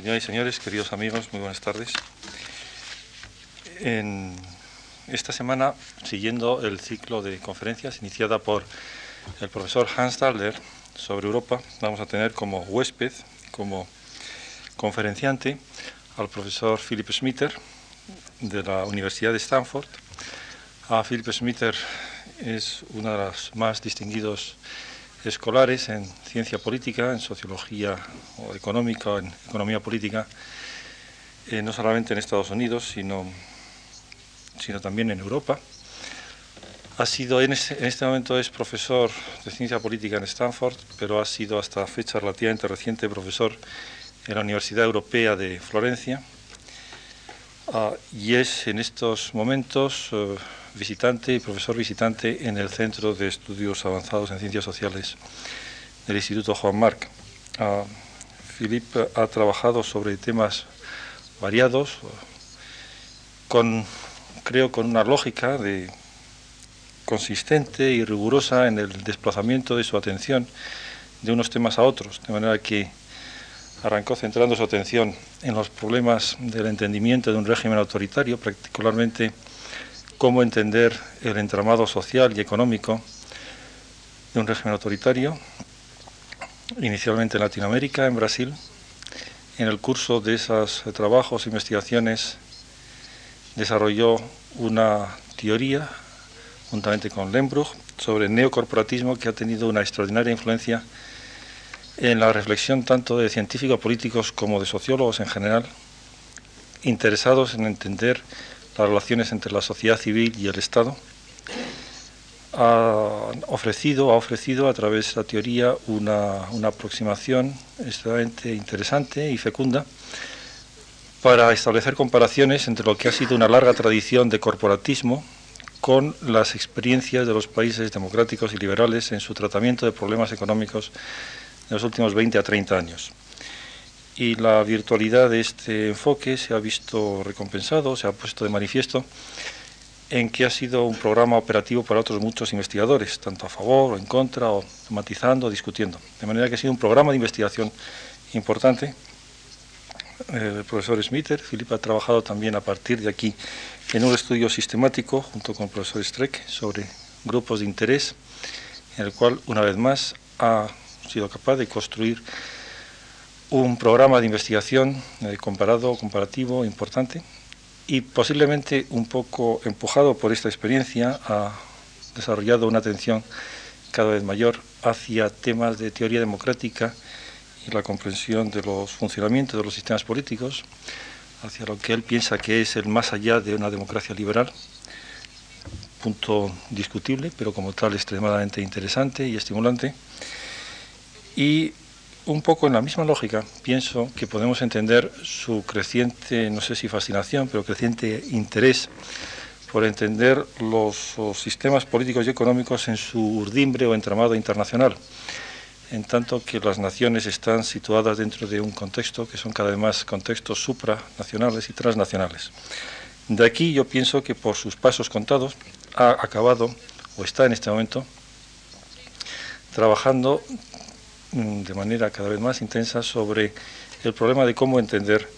Señoras y señores, queridos amigos, muy buenas tardes. En esta semana, siguiendo el ciclo de conferencias iniciada por el profesor Hans Dahler sobre Europa, vamos a tener como huésped, como conferenciante, al profesor Philip Schmitter de la Universidad de Stanford. A Philip Schmitter es uno de los más distinguidos escolares en ciencia política, en sociología o económica, en economía política, eh, no solamente en Estados Unidos, sino, sino también en Europa. Ha sido, en este, en este momento es profesor de ciencia política en Stanford, pero ha sido hasta fecha relativamente reciente profesor en la Universidad Europea de Florencia uh, y es en estos momentos uh, visitante y profesor visitante en el Centro de Estudios Avanzados en Ciencias Sociales del Instituto Juan Marc. Uh, Philip ha trabajado sobre temas variados, con, creo con una lógica de, consistente y rigurosa en el desplazamiento de su atención de unos temas a otros, de manera que arrancó centrando su atención en los problemas del entendimiento de un régimen autoritario, particularmente cómo entender el entramado social y económico de un régimen autoritario, inicialmente en Latinoamérica, en Brasil. En el curso de esos trabajos e investigaciones desarrolló una teoría, juntamente con Lembruch, sobre el neocorporatismo que ha tenido una extraordinaria influencia en la reflexión tanto de científicos políticos como de sociólogos en general, interesados en entender las relaciones entre la sociedad civil y el Estado, ha ofrecido, ha ofrecido a través de la teoría una, una aproximación extremadamente interesante y fecunda para establecer comparaciones entre lo que ha sido una larga tradición de corporatismo con las experiencias de los países democráticos y liberales en su tratamiento de problemas económicos en los últimos 20 a 30 años. Y la virtualidad de este enfoque se ha visto recompensado, se ha puesto de manifiesto en que ha sido un programa operativo para otros muchos investigadores, tanto a favor o en contra, o matizando, o discutiendo. De manera que ha sido un programa de investigación importante. El profesor Smither, Filipe ha trabajado también a partir de aquí en un estudio sistemático junto con el profesor Streck sobre grupos de interés, en el cual, una vez más, ha sido capaz de construir un programa de investigación eh, comparado, comparativo, importante, y posiblemente un poco empujado por esta experiencia ha desarrollado una atención cada vez mayor hacia temas de teoría democrática y la comprensión de los funcionamientos de los sistemas políticos, hacia lo que él piensa que es el más allá de una democracia liberal, punto discutible, pero como tal extremadamente interesante y estimulante. Y un poco en la misma lógica, pienso que podemos entender su creciente, no sé si fascinación, pero creciente interés por entender los, sistemas políticos y económicos en su urdimbre o entramado internacional, en tanto que las naciones están situadas dentro de un contexto que son cada vez más contextos supranacionales y transnacionales. De aquí yo pienso que por sus pasos contados ha acabado o está en este momento trabajando de manera cada vez más intensa sobre el problema de cómo entender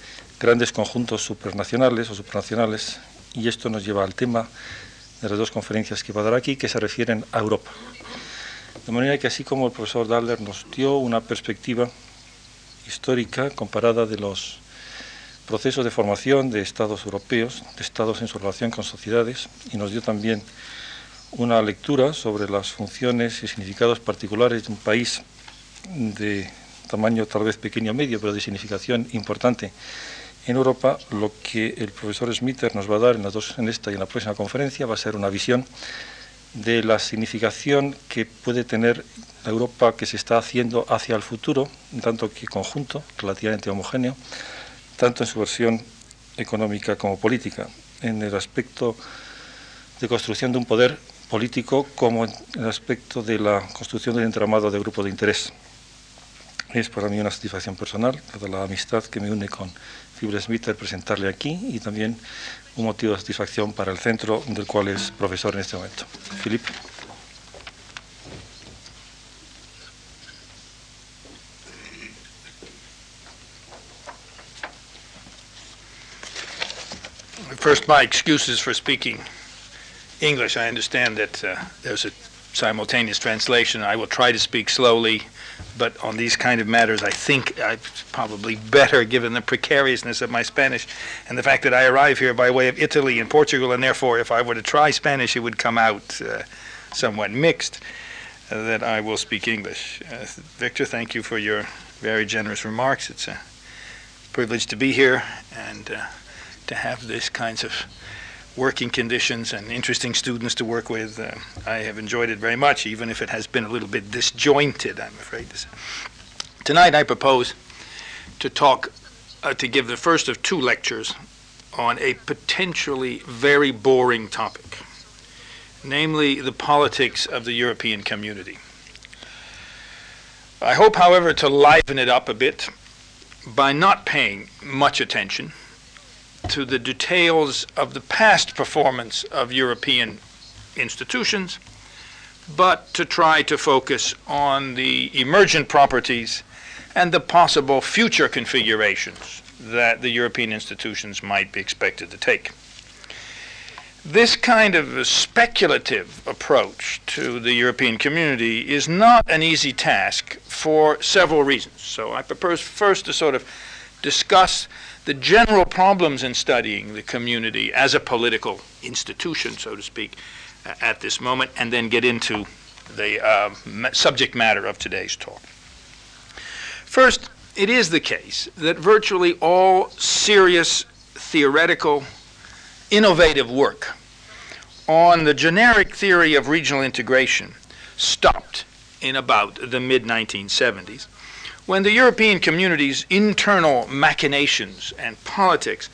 grandes conjuntos supranacionales o supranacionales y esto nos lleva al tema de las dos conferencias que va a dar aquí que se refieren a Europa. De manera que así como el profesor Daller nos dio una perspectiva histórica comparada de los procesos de formación de estados europeos, de estados en su relación con sociedades, y nos dio también una lectura sobre las funciones y significados particulares de un país de tamaño tal vez pequeño medio, pero de significación importante en Europa, lo que el profesor Smither nos va a dar en, las dos, en esta y en la próxima conferencia va a ser una visión de la significación que puede tener la Europa que se está haciendo hacia el futuro, tanto que conjunto, relativamente homogéneo, tanto en su versión económica como política, en el aspecto de construcción de un poder político como en el aspecto de la construcción del entramado de grupos de interés. Es para mí una satisfacción personal, toda la amistad que me une con Fibre Smith, presentarle aquí y también un motivo de satisfacción para el centro del cual es profesor en este momento. Filipe. First, my excuses for speaking English. I understand that uh, there's a simultaneous translation. I will try to speak slowly, but on these kind of matters, I think I'm probably better given the precariousness of my Spanish and the fact that I arrive here by way of Italy and Portugal, and therefore, if I were to try Spanish, it would come out uh, somewhat mixed. Uh, that I will speak English. Uh, Victor, thank you for your very generous remarks. It's a privilege to be here and uh, to have these kinds of working conditions and interesting students to work with. Uh, I have enjoyed it very much, even if it has been a little bit disjointed, I'm afraid to say. Tonight I propose to talk, uh, to give the first of two lectures on a potentially very boring topic, namely the politics of the European community. I hope, however, to liven it up a bit by not paying much attention to the details of the past performance of European institutions, but to try to focus on the emergent properties and the possible future configurations that the European institutions might be expected to take. This kind of speculative approach to the European community is not an easy task for several reasons. So I propose first to sort of discuss the general problems in studying the community as a political institution, so to speak, at this moment, and then get into the uh, subject matter of today's talk. First, it is the case that virtually all serious theoretical, innovative work on the generic theory of regional integration stopped in about the mid 1970s when the European community's internal machinations and politics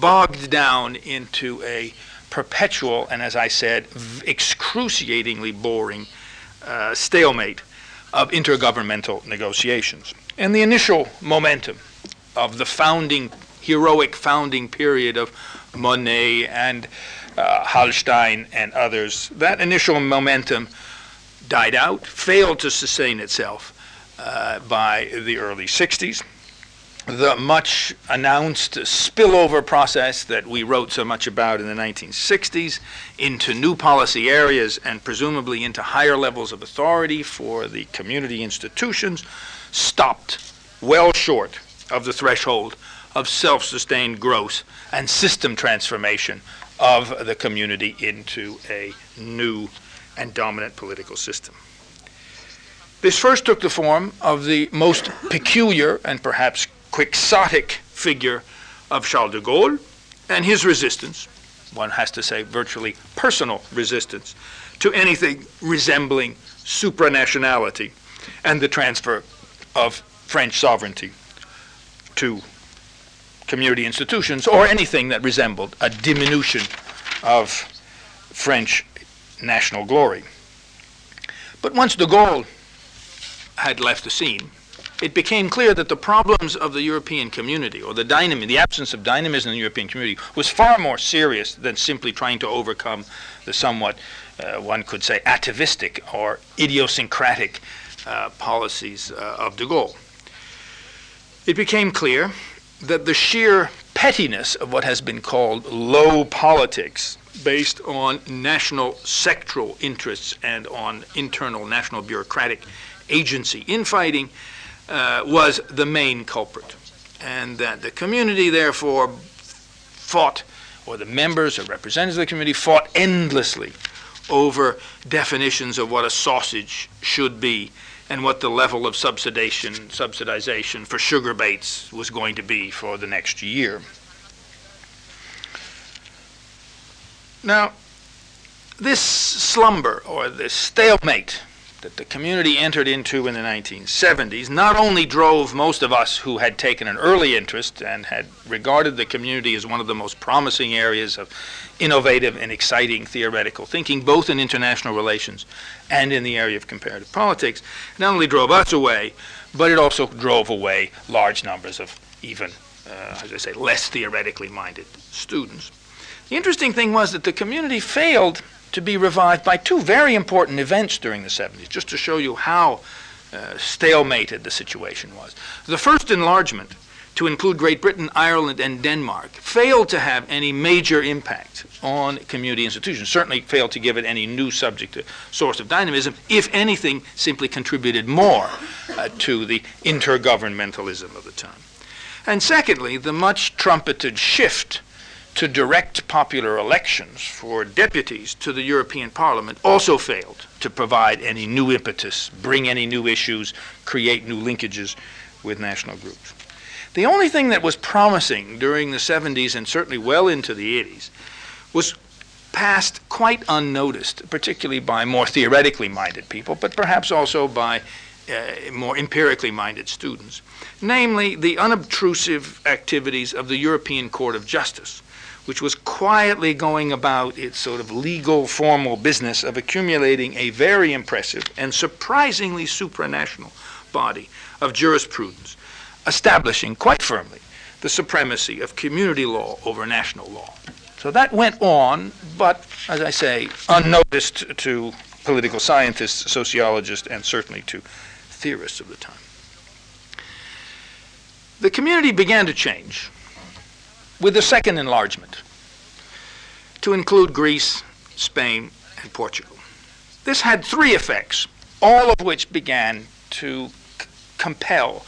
bogged down into a perpetual and, as I said, excruciatingly boring uh, stalemate of intergovernmental negotiations. And the initial momentum of the founding, heroic founding period of Monnet and uh, Hallstein and others, that initial momentum died out, failed to sustain itself, uh, by the early 60s. The much announced spillover process that we wrote so much about in the 1960s into new policy areas and presumably into higher levels of authority for the community institutions stopped well short of the threshold of self sustained growth and system transformation of the community into a new and dominant political system. This first took the form of the most peculiar and perhaps quixotic figure of Charles de Gaulle and his resistance, one has to say virtually personal resistance, to anything resembling supranationality and the transfer of French sovereignty to community institutions or anything that resembled a diminution of French national glory. But once de Gaulle had left the scene, it became clear that the problems of the European community, or the dynamism, the absence of dynamism in the European community, was far more serious than simply trying to overcome the somewhat, uh, one could say, atavistic or idiosyncratic uh, policies uh, of de Gaulle. It became clear that the sheer pettiness of what has been called low politics, based on national sectoral interests and on internal national bureaucratic agency infighting uh, was the main culprit. And that the community, therefore, fought, or the members or representatives of the community fought endlessly over definitions of what a sausage should be and what the level of subsidization, subsidization for sugar beets was going to be for the next year. Now, this slumber or this stalemate that the community entered into in the 1970s not only drove most of us who had taken an early interest and had regarded the community as one of the most promising areas of innovative and exciting theoretical thinking, both in international relations and in the area of comparative politics, not only drove us away, but it also drove away large numbers of even, uh, as I say, less theoretically minded students. The interesting thing was that the community failed to be revived by two very important events during the 70s, just to show you how uh, stalemated the situation was. The first enlargement to include Great Britain, Ireland, and Denmark, failed to have any major impact on community institutions, certainly failed to give it any new subject or source of dynamism, if anything, simply contributed more uh, to the intergovernmentalism of the time. And secondly, the much trumpeted shift to direct popular elections for deputies to the European Parliament also failed to provide any new impetus, bring any new issues, create new linkages with national groups. The only thing that was promising during the 70s and certainly well into the 80s was passed quite unnoticed, particularly by more theoretically minded people, but perhaps also by uh, more empirically minded students, namely the unobtrusive activities of the European Court of Justice which was quietly going about its sort of legal, formal business of accumulating a very impressive and surprisingly supranational body of jurisprudence, establishing quite firmly the supremacy of community law over national law. So that went on, but as I say, unnoticed to political scientists, sociologists, and certainly to theorists of the time. The community began to change with the second enlargement to include Greece, Spain, and Portugal. This had three effects, all of which began to c- compel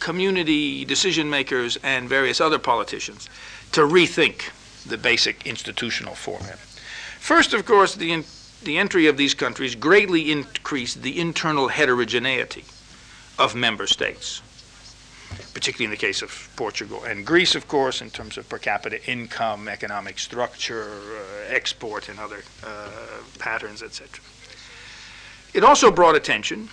community decision makers and various other politicians to rethink the basic institutional format. First, of course, the, in, the entry of these countries greatly increased the internal heterogeneity of member states particularly in the case of Portugal and Greece, of course, in terms of per capita income, economic structure, uh, export, and other uh, patterns, etc. It also brought attention,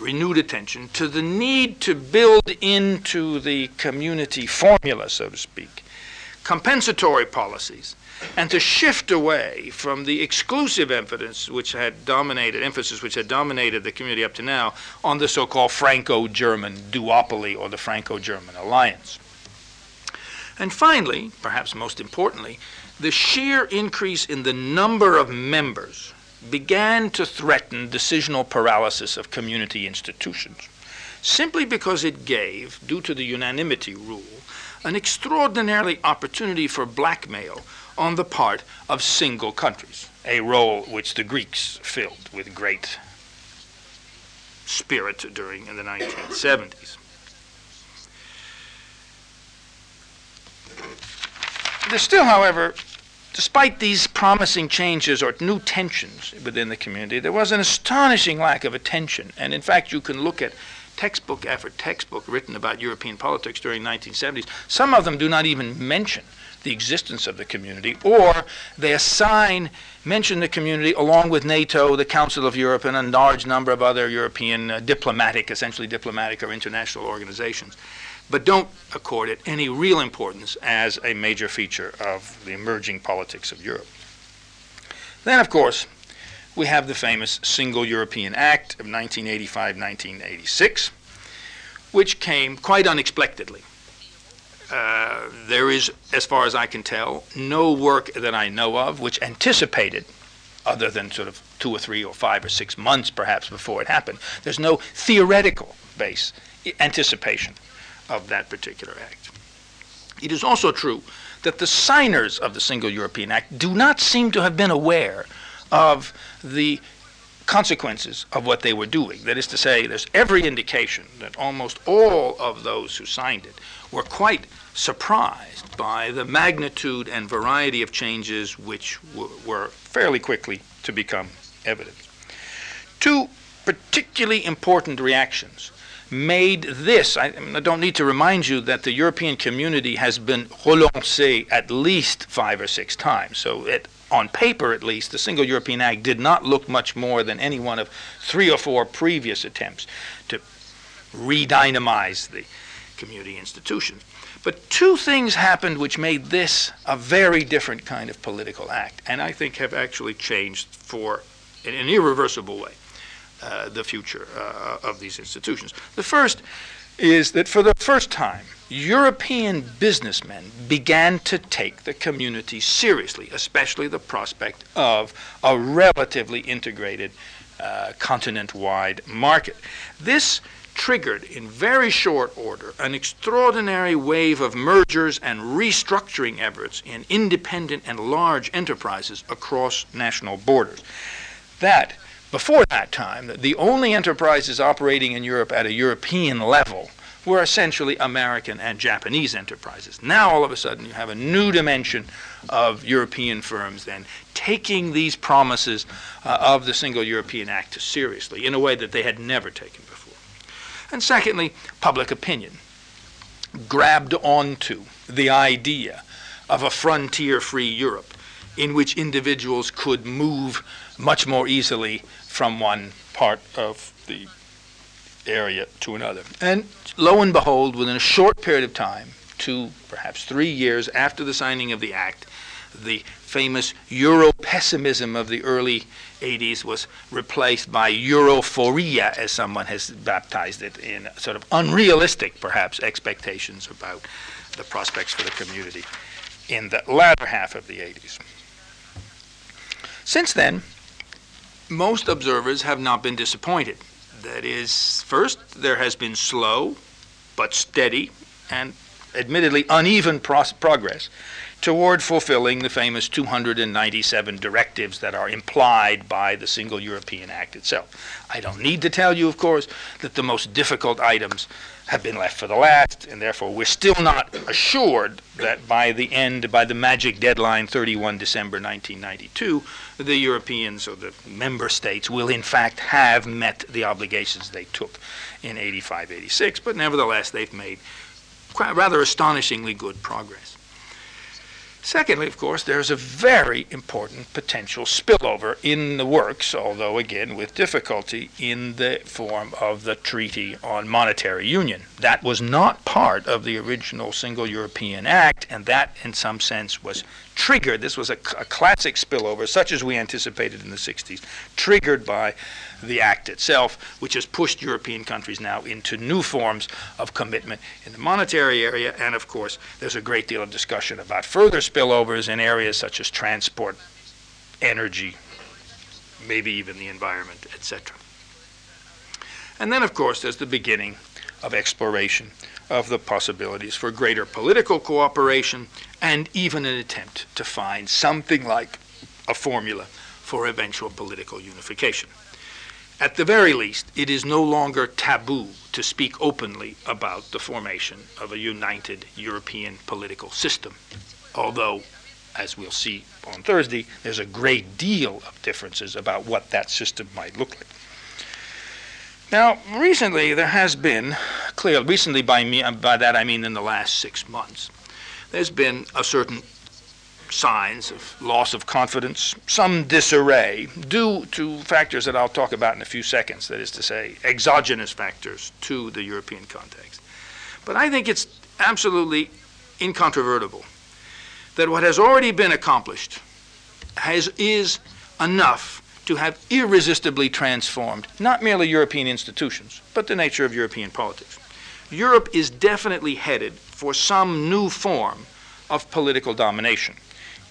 renewed attention, to the need to build into the community formula, so to speak, compensatory policies and to shift away from the exclusive emphasis which had dominated emphasis which had dominated the community up to now on the so-called Franco-German duopoly or the Franco-German alliance. And finally, perhaps most importantly, the sheer increase in the number of members began to threaten decisional paralysis of community institutions, simply because it gave, due to the unanimity rule, an extraordinarily opportunity for blackmail on the part of single countries, a role which the Greeks filled with great spirit during the 1970s. There's still, however, despite these promising changes or new tensions within the community, there was an astonishing lack of attention. And in fact, you can look at textbook after textbook written about European politics during the 1970s. Some of them do not even mention the existence of the community, or they assign, mention the community along with NATO, the Council of Europe, and a large number of other European uh, diplomatic, essentially diplomatic or international organizations, but don't accord it any real importance as a major feature of the emerging politics of Europe. Then, of course, we have the famous Single European Act of 1985 1986, which came quite unexpectedly uh, there is, as far as I can tell, no work that I know of which anticipated, other than sort of two or three or five or six months perhaps before it happened. There's no theoretical base anticipation of that particular act. It is also true that the signers of the Single European Act do not seem to have been aware of the consequences of what they were doing. That is to say, there's every indication that almost all of those who signed it were quite surprised by the magnitude and variety of changes which were fairly quickly to become evident. Two particularly important reactions made this. I, I, don't need to remind you that the European community has been relancé at least five or six times. So, it, on paper at least, the Single European Act did not look much more than any one of three or four previous attempts to redynamize the community institutions. But two things happened which made this a very different kind of political act, and I think have actually changed for, in an irreversible way, uh, the future uh, of these institutions. The first is that for the first time, European businessmen began to take the community seriously, especially the prospect of a relatively integrated uh, continent wide market. This triggered in very short order an extraordinary wave of mergers and restructuring efforts in independent and large enterprises across national borders. That, before that time, the only enterprises operating in Europe at a European level were essentially American and Japanese enterprises. Now, all of a sudden, you have a new dimension of European firms then taking these promises uh, of the Single European Act seriously in a way that they had never taken before. And secondly, public opinion grabbed onto the idea of a frontier free Europe in which individuals could move much more easily from one part of the area to another. And lo and behold, within a short period of time, two, perhaps three years after the signing of the Act, the famous Euro pessimism of the early 80s was replaced by Europhoria, as someone has baptized it, in sort of unrealistic, perhaps, expectations about the prospects for the community in the latter half of the 80s. Since then, most observers have not been disappointed. That is, first, there has been slow but steady and admittedly uneven progress toward fulfilling the famous 297 directives that are implied by the Single European Act itself. I don't need to tell you, of course, that the most difficult items have been left for the last, and therefore we're still not assured that by the end, by the magic deadline, 31 December 1992, the Europeans or the member states will in fact have met the obligations they took in 85 86, but nevertheless they've made rather astonishingly good progress. Secondly, of course, there's a very important potential spillover in the works, although again with difficulty, in the form of the Treaty on Monetary Union. That was not part of the original Single European Act, and that, in some sense, was triggered. This was a, a classic spillover, such as we anticipated in the 60s, triggered by the Act itself, which has pushed European countries now into new forms of commitment in the monetary area. And of course, there's a great deal of discussion about further spillovers in areas such as transport, energy, maybe even the environment, etc. And then, of course, there's the beginning of exploration of the possibilities for greater political cooperation and even an attempt to find something like a formula for eventual political unification. At the very least, it is no longer taboo to speak openly about the formation of a united European political system, although, as we'll see on Thursday, there's a great deal of differences about what that system might look like. Now, recently there has been, clearly, recently by, me, by that I mean in the last six months, there's been a certain signs of loss of confidence, some disarray, due to factors that I'll talk about in a few seconds, that is to say, exogenous factors to the European context. But I think it's absolutely incontrovertible that what has already been accomplished has, is enough to have irresistibly transformed not merely European institutions, but the nature of European politics. Europe is definitely headed for some new form of political domination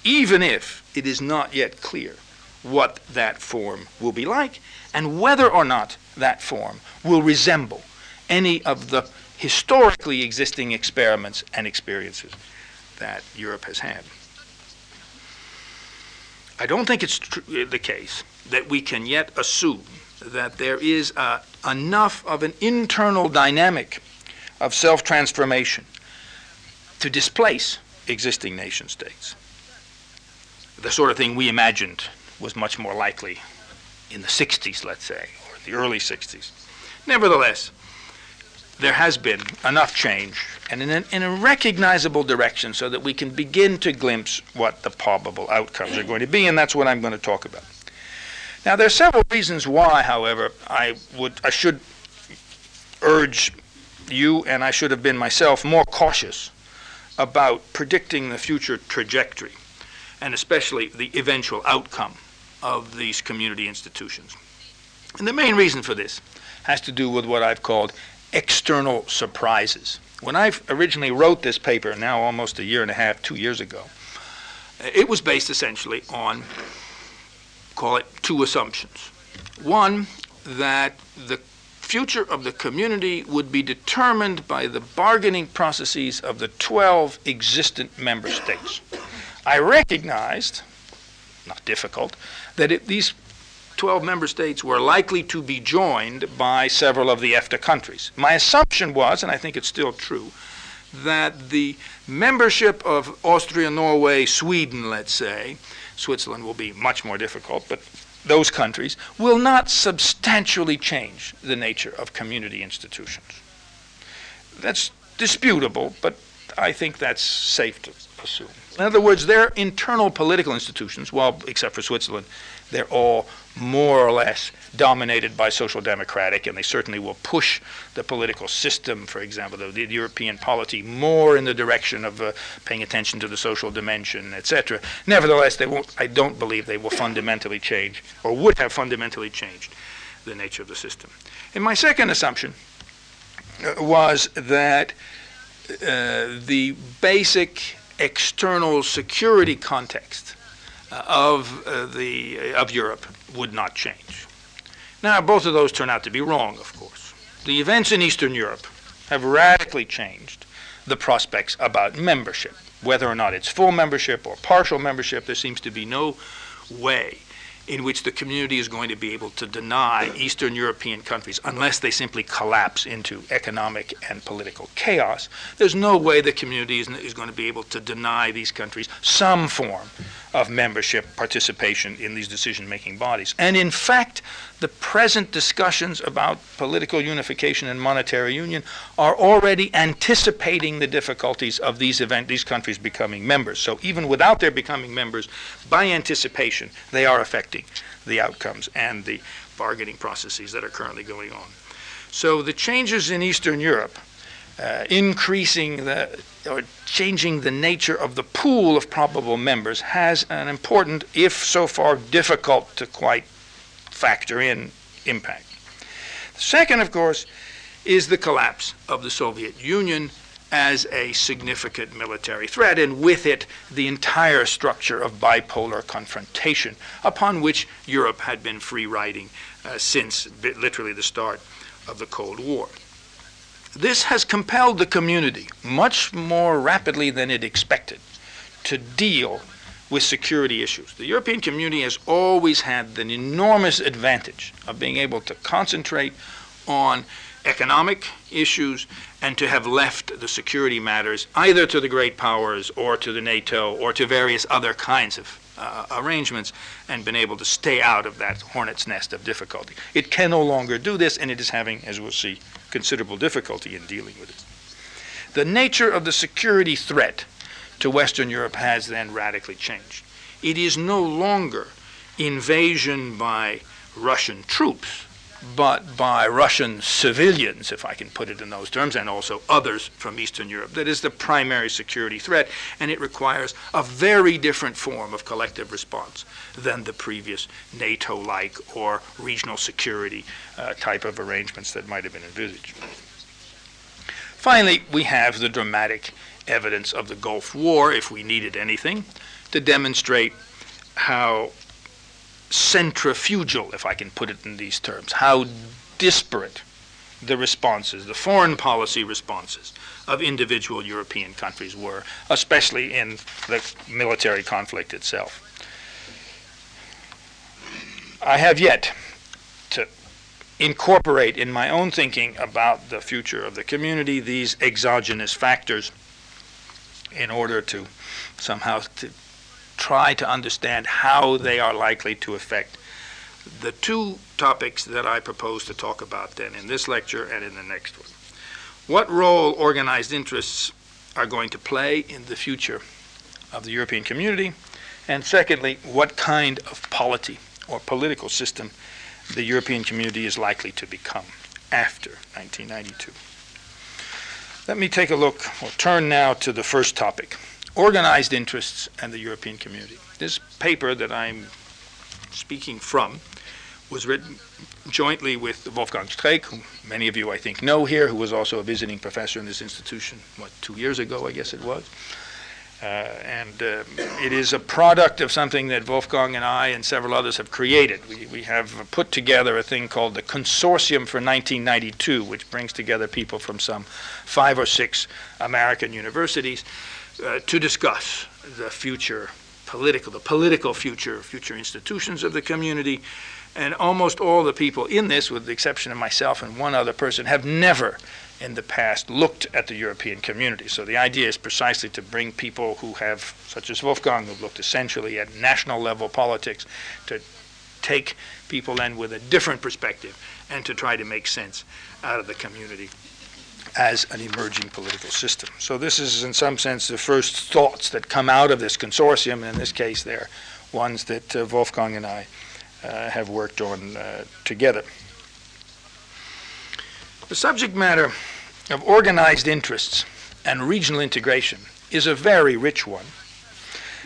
even if it is not yet clear what that form will be like and whether or not that form will resemble any of the historically existing experiments and experiences that Europe has had. I don't think it's tr- the case that we can yet assume that there is uh, enough of an internal dynamic of self transformation to displace existing nation states the sort of thing we imagined was much more likely in the 60s, let's say, or the early 60s. Nevertheless, there has been enough change and in, in a recognizable direction so that we can begin to glimpse what the probable outcomes are going to be, and that's what I'm going to talk about. Now, there are several reasons why, however, I would I should urge you and I should have been myself more cautious about predicting the future trajectory and especially the eventual outcome of these community institutions. And the main reason for this has to do with what I've called external surprises. When I originally wrote this paper, now almost a year and a half, two years ago, uh, it was based essentially on, call it two assumptions. One, that the future of the community would be determined by the bargaining processes of the 12 existent member states. I recognized, not difficult, that it, these 12 member states were likely to be joined by several of the EFTA countries. My assumption was, and I think it's still true, that the membership of Austria, Norway, Sweden, let's say, Switzerland will be much more difficult, but those countries will not substantially change the nature of community institutions. That's disputable, but I think that's safe to assume. In other words, their internal political institutions, well, except for Switzerland, they're all more or less dominated by social democratic, and they certainly will push the political system, for example, the, the European polity, more in the direction of uh, paying attention to the social dimension, etc. Nevertheless, they won't. I don't believe they will fundamentally change, or would have fundamentally changed, the nature of the system. And my second assumption uh, was that uh, the basic external security context uh, of uh, the of Europe would not change. Now, both of those turn out to be wrong, of course. The events in Eastern Europe have radically changed the prospects about membership. Whether or not it's full membership or partial membership, there seems to be no way in which the community is going to be able to deny Eastern European countries unless they simply collapse into economic and political chaos. There's no way the community is, is going to be able to deny these countries some form of membership participation in these decision making bodies. And in fact, the present discussions about political unification and monetary union are already anticipating the difficulties of these event these countries becoming members. So even without their becoming members, by anticipation, they are affecting the outcomes and the bargaining processes that are currently going on. So the changes in Eastern Europe uh, increasing the or changing the nature of the pool of probable members has an important, if so far difficult to quite factor in, impact. The second, of course, is the collapse of the Soviet Union as a significant military threat, and with it, the entire structure of bipolar confrontation upon which Europe had been free riding uh, since literally the start of the Cold War. This has compelled the community, much more rapidly than it expected, to deal with security issues. The European community has always had the enormous advantage of being able to concentrate on economic issues and to have left the security matters either to the great powers or to the NATO or to various other kinds of uh, arrangements and been able to stay out of that hornet's nest of difficulty. It can no longer do this, and it is having, as we'll see, considerable difficulty in dealing with it. The nature of the security threat to Western Europe has then radically changed. It is no longer invasion by Russian troops, but by Russian civilians, if I can put it in those terms, and also others from Eastern Europe. That is the primary security threat, and it requires a very different form of collective response than the previous NATO like or regional security uh, type of arrangements that might have been envisaged. Finally, we have the dramatic evidence of the Gulf War, if we needed anything, to demonstrate how centrifugal, if I can put it in these terms, how disparate the responses, the foreign policy responses of individual European countries were, especially in the military conflict itself. I have yet to incorporate in my own thinking about the future of the community these exogenous factors in order to somehow to try to understand how they are likely to affect the two topics that I propose to talk about then in this lecture and in the next one. What role organized interests are going to play in the future of the European community? And secondly, what kind of polity or political system the European community is likely to become after 1992? Let me take a look, or turn now to the first topic organized interests and the European community. This paper that I'm speaking from was written jointly with Wolfgang Streeck, who many of you I think know here, who was also a visiting professor in this institution, what, two years ago, I guess it was. Uh, and uh, it is a product of something that Wolfgang and I and several others have created. We, we have put together a thing called the Consortium for 1992, which brings together people from some five or six American universities uh, to discuss the future political, the political future, future institutions of the community. And almost all the people in this, with the exception of myself and one other person, have never in the past looked at the European community. So the idea is precisely to bring people who have, such as Wolfgang, who've looked essentially at national level politics, to take people in with a different perspective and to try to make sense out of the community as an emerging political system. So this is, in some sense, the first thoughts that come out of this consortium. And in this case, they're ones that uh, Wolfgang and I uh, have worked on uh, together. The subject matter of organized interests and regional integration is a very rich one.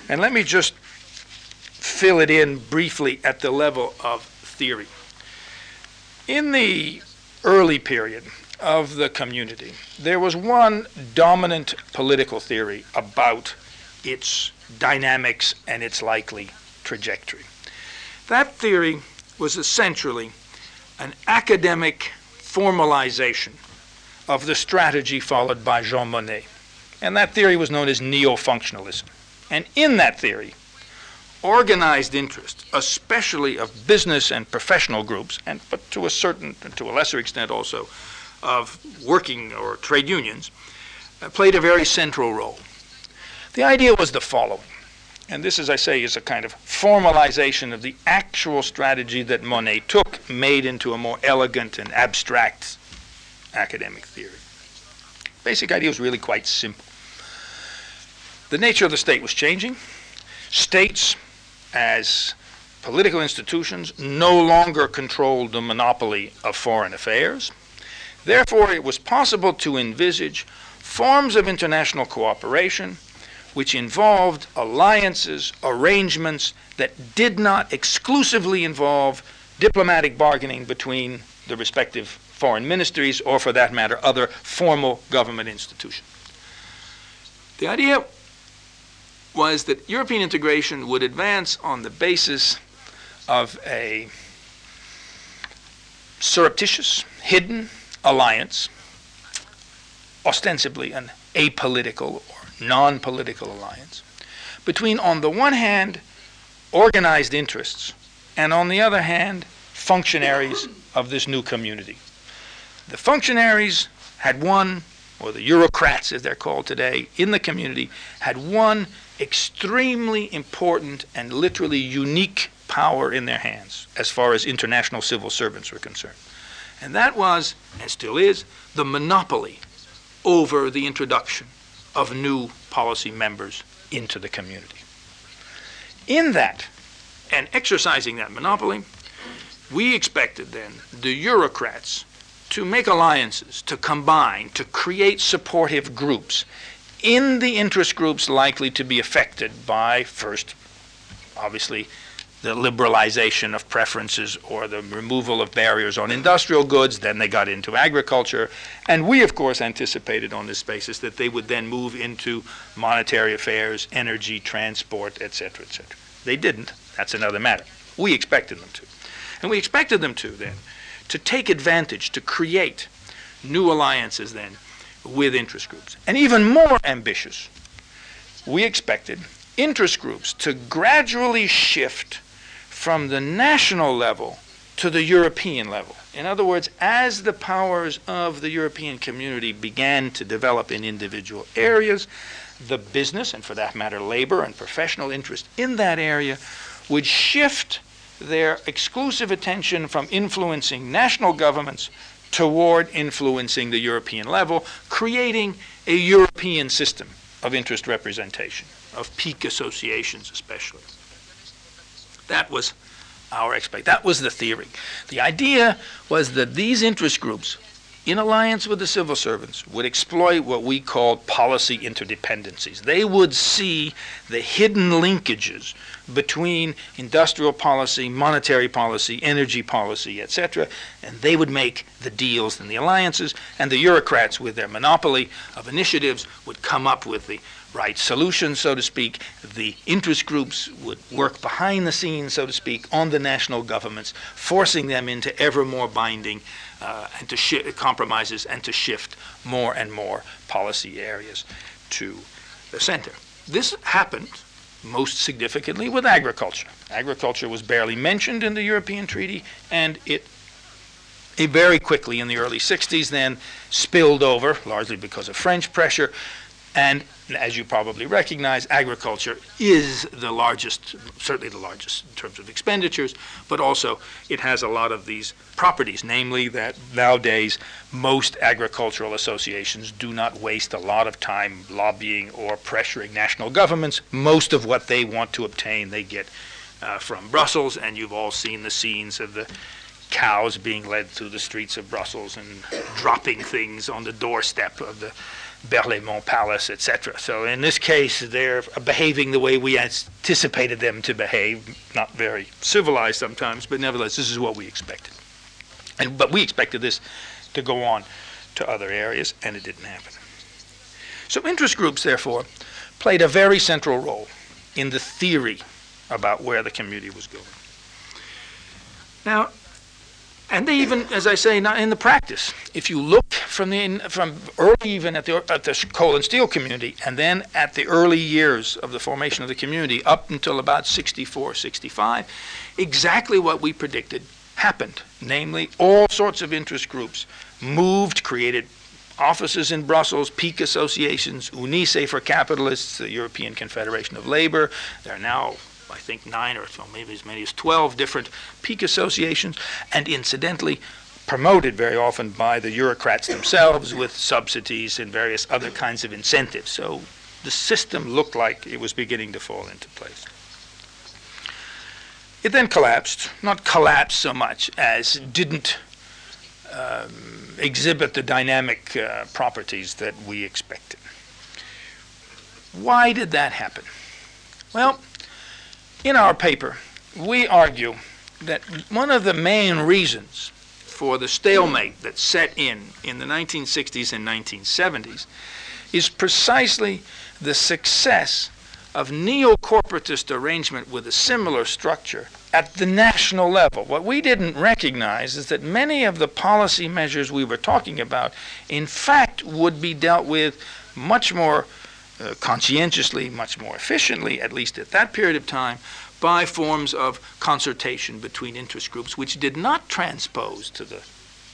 And let me just fill it in briefly at the level of theory. In the early period of the community, there was one dominant political theory about its dynamics and its likely trajectory. That theory was essentially an academic formalization of the strategy followed by Jean Monnet. And that theory was known as neo functionalism. And in that theory, organized interest, especially of business and professional groups, and but to a certain, and to a lesser extent also, of working or trade unions, uh, played a very central role. The idea was the following, and this, as I say, is a kind of formalization of the actual strategy that Monnet took, made into a more elegant and abstract academic theory. The basic idea was really quite simple. The nature of the state was changing. States, as political institutions, no longer controlled the monopoly of foreign affairs. Therefore, it was possible to envisage forms of international cooperation which involved alliances, arrangements that did not exclusively involve diplomatic bargaining between the respective foreign ministries, or for that matter, other formal government institutions. The idea was that European integration would advance on the basis of a surreptitious, hidden alliance, ostensibly an apolitical non political alliance, between, on the one hand, organized interests, and on the other hand, functionaries of this new community. The functionaries had one, or the Eurocrats as they're called today, in the community, had one extremely important and literally unique power in their hands as far as international civil servants were concerned. And that was, and still is, the monopoly over the introduction of new policy members into the community. In that, and exercising that monopoly, we expected then the Eurocrats to make alliances, to combine, to create supportive groups in the interest groups likely to be affected by, first, obviously, the liberalization of preferences or the removal of barriers on industrial goods. Then they got into agriculture. And we, of course, anticipated on this basis that they would then move into monetary affairs, energy, transport, etc., etc. They didn't. That's another matter. We expected them to. And we expected them to then to take advantage, to create new alliances then with interest groups. And even more ambitious, we expected interest groups to gradually shift from the national level to the European level. In other words, as the powers of the European community began to develop in individual areas, the business, and for that matter, labor and professional interest in that area, would shift their exclusive attention from influencing national governments toward influencing the European level, creating a European system of interest representation, of peak associations especially. That was our expect. That was the theory. The idea was that these interest groups in alliance with the civil servants, would exploit what we called policy interdependencies. They would see the hidden linkages between industrial policy, monetary policy, energy policy, etc., and they would make the deals and the alliances, and the bureaucrats, with their monopoly of initiatives, would come up with the right solutions, so to speak. The interest groups would work behind the scenes, so to speak, on the national governments, forcing them into ever more binding uh, and to compromises and to shift more and more policy areas to the center. This happened most significantly with agriculture. Agriculture was barely mentioned in the European Treaty, and it, it very quickly in the early 60s then spilled over, largely because of French pressure, and as you probably recognize, agriculture is the largest, certainly the largest in terms of expenditures, but also it has a lot of these properties, namely that nowadays most agricultural associations do not waste a lot of time lobbying or pressuring national governments. Most of what they want to obtain they get uh, from Brussels, and you've all seen the scenes of the cows being led through the streets of Brussels and dropping things on the doorstep of the Berlaymont Palace, etc. So in this case, they're behaving the way we anticipated them to behave, not very civilized sometimes, but nevertheless, this is what we expected. And, but we expected this to go on to other areas, and it didn't happen. So interest groups, therefore, played a very central role in the theory about where the community was going. Now, and they even, as I say, not in the practice. If you look from the from early even at the at the coal and steel community, and then at the early years of the formation of the community, up until about 64, 65, exactly what we predicted happened. Namely, all sorts of interest groups moved, created offices in Brussels, peak associations, UNICE for capitalists, the European Confederation of Labor. There are now I think, nine or maybe as many as 12 different peak associations, and incidentally, promoted very often by the bureaucrats themselves with subsidies and various other kinds of incentives. So the system looked like it was beginning to fall into place. It then collapsed, not collapsed so much as didn't um, exhibit the dynamic uh, properties that we expected. Why did that happen? Well, in our paper, we argue that one of the main reasons for the stalemate that set in in the 1960s and 1970s is precisely the success of neo-corporatist arrangement with a similar structure at the national level. What we didn't recognize is that many of the policy measures we were talking about, in fact, would be dealt with much more uh, conscientiously, much more efficiently, at least at that period of time, by forms of consultation between interest groups, which did not transpose to the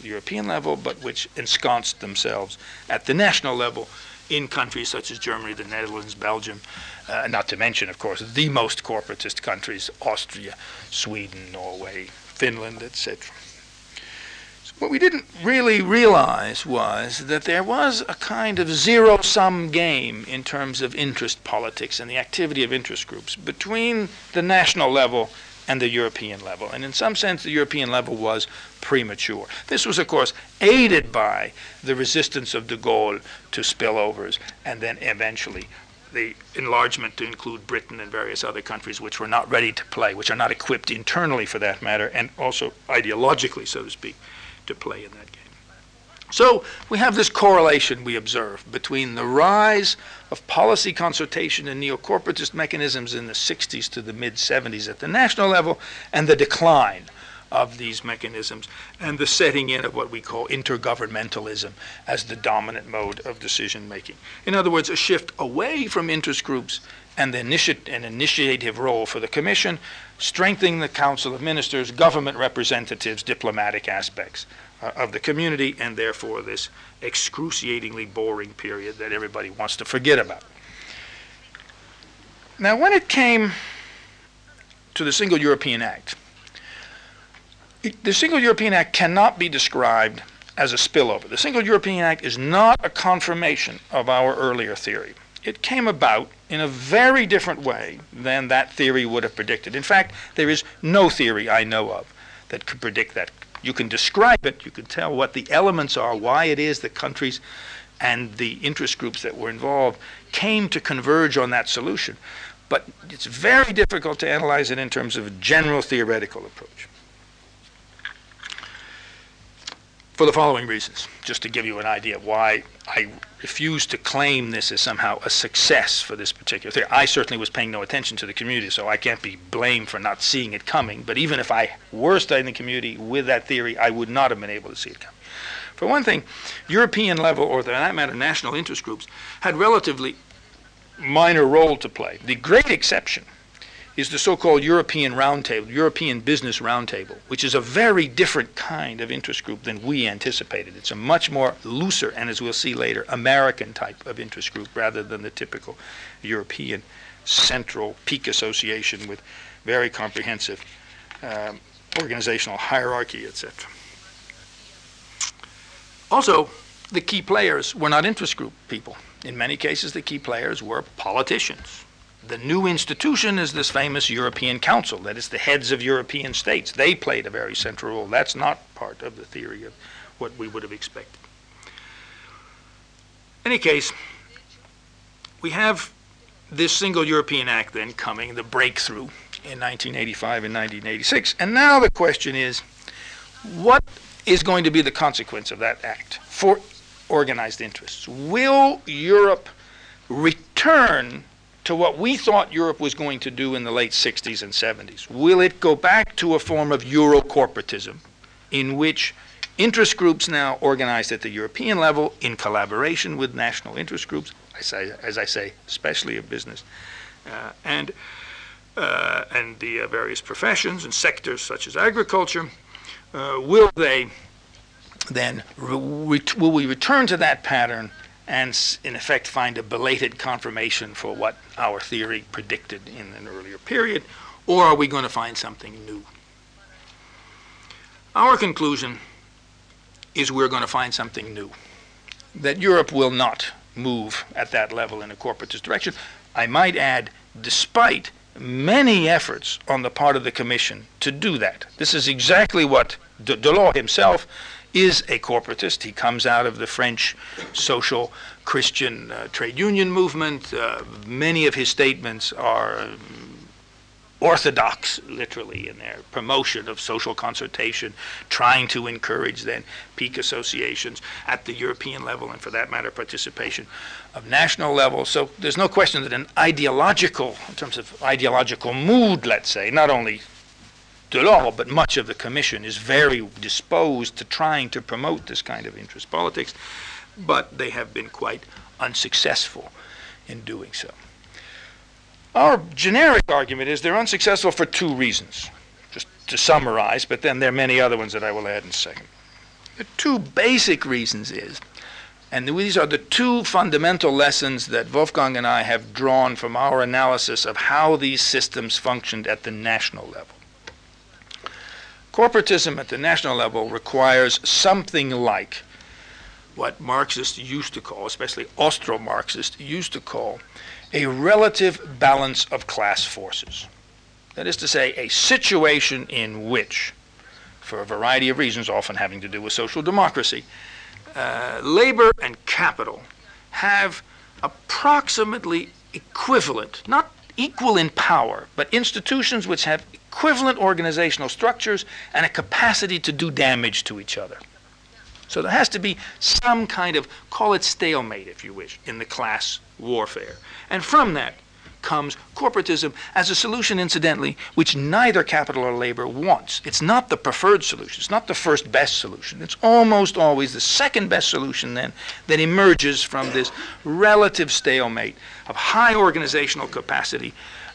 European level, but which ensconced themselves at the national level in countries such as Germany, the Netherlands, Belgium, uh, not to mention, of course, the most corporatist countries, Austria, Sweden, Norway, Finland, etc. What we didn't really realize was that there was a kind of zero sum game in terms of interest politics and the activity of interest groups between the national level and the European level. And in some sense, the European level was premature. This was, of course, aided by the resistance of de Gaulle to spillovers and then eventually the enlargement to include Britain and various other countries which were not ready to play, which are not equipped internally for that matter, and also ideologically, so to speak, to play in that game. So we have this correlation we observe between the rise of policy consultation and neo-corporatist mechanisms in the 60s to the mid 70s at the national level and the decline of these mechanisms and the setting in of what we call intergovernmentalism as the dominant mode of decision making. In other words, a shift away from interest groups and the initi- an initiative role for the Commission strengthening the Council of Ministers, government representatives, diplomatic aspects uh, of the community, and therefore this excruciatingly boring period that everybody wants to forget about. Now, when it came to the Single European Act, the Single European Act cannot be described as a spillover. The Single European Act is not a confirmation of our earlier theory it came about in a very different way than that theory would have predicted. In fact, there is no theory I know of that could predict that. You can describe it, you can tell what the elements are, why it is that countries and the interest groups that were involved came to converge on that solution. But it's very difficult to analyze it in terms of a general theoretical approach. For the following reasons, just to give you an idea of why I refuse to claim this as somehow a success for this particular theory. I certainly was paying no attention to the community, so I can't be blamed for not seeing it coming. But even if I were studying the community with that theory, I would not have been able to see it coming. For one thing, European level, or for that matter, national interest groups, had relatively minor role to play. The great exception is the so-called European Roundtable, European Business Roundtable, which is a very different kind of interest group than we anticipated. It's a much more looser, and as we'll see later, American type of interest group rather than the typical European central peak association with very comprehensive um, organizational hierarchy, etc. Also, the key players were not interest group people. In many cases, the key players were politicians, the new institution is this famous European Council, that is the heads of European states. They played a very central role. That's not part of the theory of what we would have expected. In any case, we have this single European Act then coming, the breakthrough in 1985 and 1986. And now the question is what is going to be the consequence of that act for organized interests? Will Europe return to what we thought Europe was going to do in the late 60s and 70s? Will it go back to a form of Euro-corporatism in which interest groups now organized at the European level in collaboration with national interest groups, as I say, especially of business, uh, and, uh, and the uh, various professions and sectors such as agriculture, uh, will they then, re- will we return to that pattern and in effect find a belated confirmation for what our theory predicted in an earlier period, or are we going to find something new? Our conclusion is we're going to find something new, that Europe will not move at that level in a corporatist direction. I might add, despite many efforts on the part of the Commission to do that. This is exactly what De- Delors himself is a corporatist. He comes out of the French social Christian uh, trade union movement. Uh, many of his statements are um, orthodox, literally, in their promotion of social consultation, trying to encourage then peak associations at the European level, and for that matter, participation of national level. So there's no question that an ideological, in terms of ideological mood, let's say, not only Delors, but much of the Commission is very disposed to trying to promote this kind of interest politics, but they have been quite unsuccessful in doing so. Our generic argument is they're unsuccessful for two reasons, just to summarize, but then there are many other ones that I will add in a second. The two basic reasons is, and these are the two fundamental lessons that Wolfgang and I have drawn from our analysis of how these systems functioned at the national level. Corporatism at the national level requires something like what Marxists used to call, especially Austro Marxists, used to call a relative balance of class forces. That is to say, a situation in which, for a variety of reasons, often having to do with social democracy, uh, labor and capital have approximately equivalent, not equal in power, but institutions which have equivalent organizational structures and a capacity to do damage to each other. So there has to be some kind of, call it stalemate if you wish, in the class warfare. And from that comes corporatism as a solution, incidentally, which neither capital or labor wants. It's not the preferred solution, it's not the first best solution. It's almost always the second best solution, then, that emerges from this relative stalemate of high organizational capacity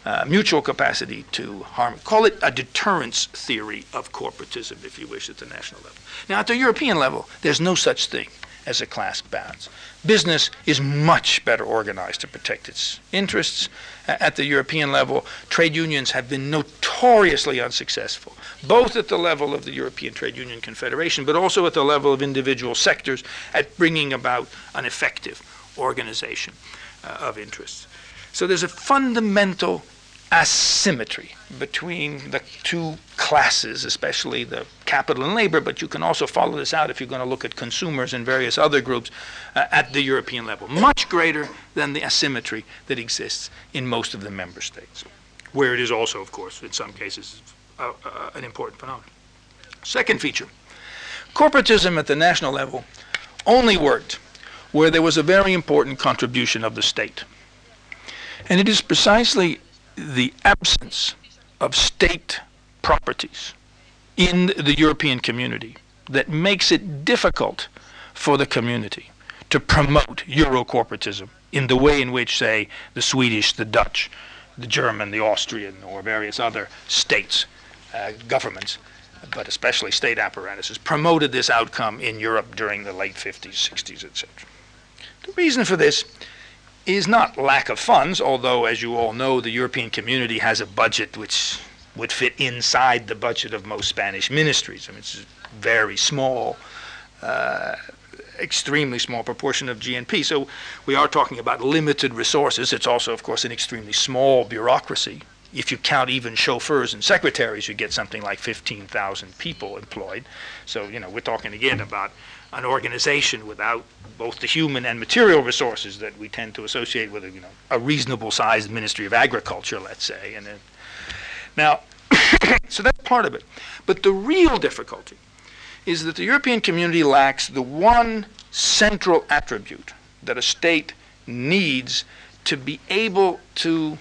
uh, mutual capacity to harm. Call it a deterrence theory of corporatism, if you wish, at the national level. Now, at the European level, there's no such thing as a class balance. Business is much better organized to protect its interests. At the European level, trade unions have been notoriously unsuccessful, both at the level of the European Trade Union Confederation, but also at the level of individual sectors at bringing about an effective organization uh, of interests. So there's a fundamental asymmetry between the two classes, especially the capital and labor, but you can also follow this out if you're going to look at consumers and various other groups uh, at the European level. Much greater than the asymmetry that exists in most of the member states, where it is also, of course, in some cases, uh, uh, an important phenomenon. Second feature corporatism at the national level only worked where there was a very important contribution of the state. And it is precisely the absence of state properties in the European community that makes it difficult for the community to promote Eurocorporatism in the way in which, say, the Swedish, the Dutch, the German, the Austrian, or various other states, uh, governments, but especially state apparatuses, promoted this outcome in Europe during the late 50s, 60s, etc. The reason for this is not lack of funds, although, as you all know, the European community has a budget which would fit inside the budget of most Spanish ministries. I mean, it's a very small. Uh, extremely small proportion of GNP. So we are talking about limited resources. It's also, of course, an extremely small bureaucracy. If you count even chauffeurs and secretaries, you get something like 15,000 people employed. So, you know, we're talking again about an organization without both the human and material resources that we tend to associate with a, you know, a reasonable sized Ministry of Agriculture, let's say. And then, now, so that's part of it. But the real difficulty is that the European community lacks the one central attribute that a state needs to be able to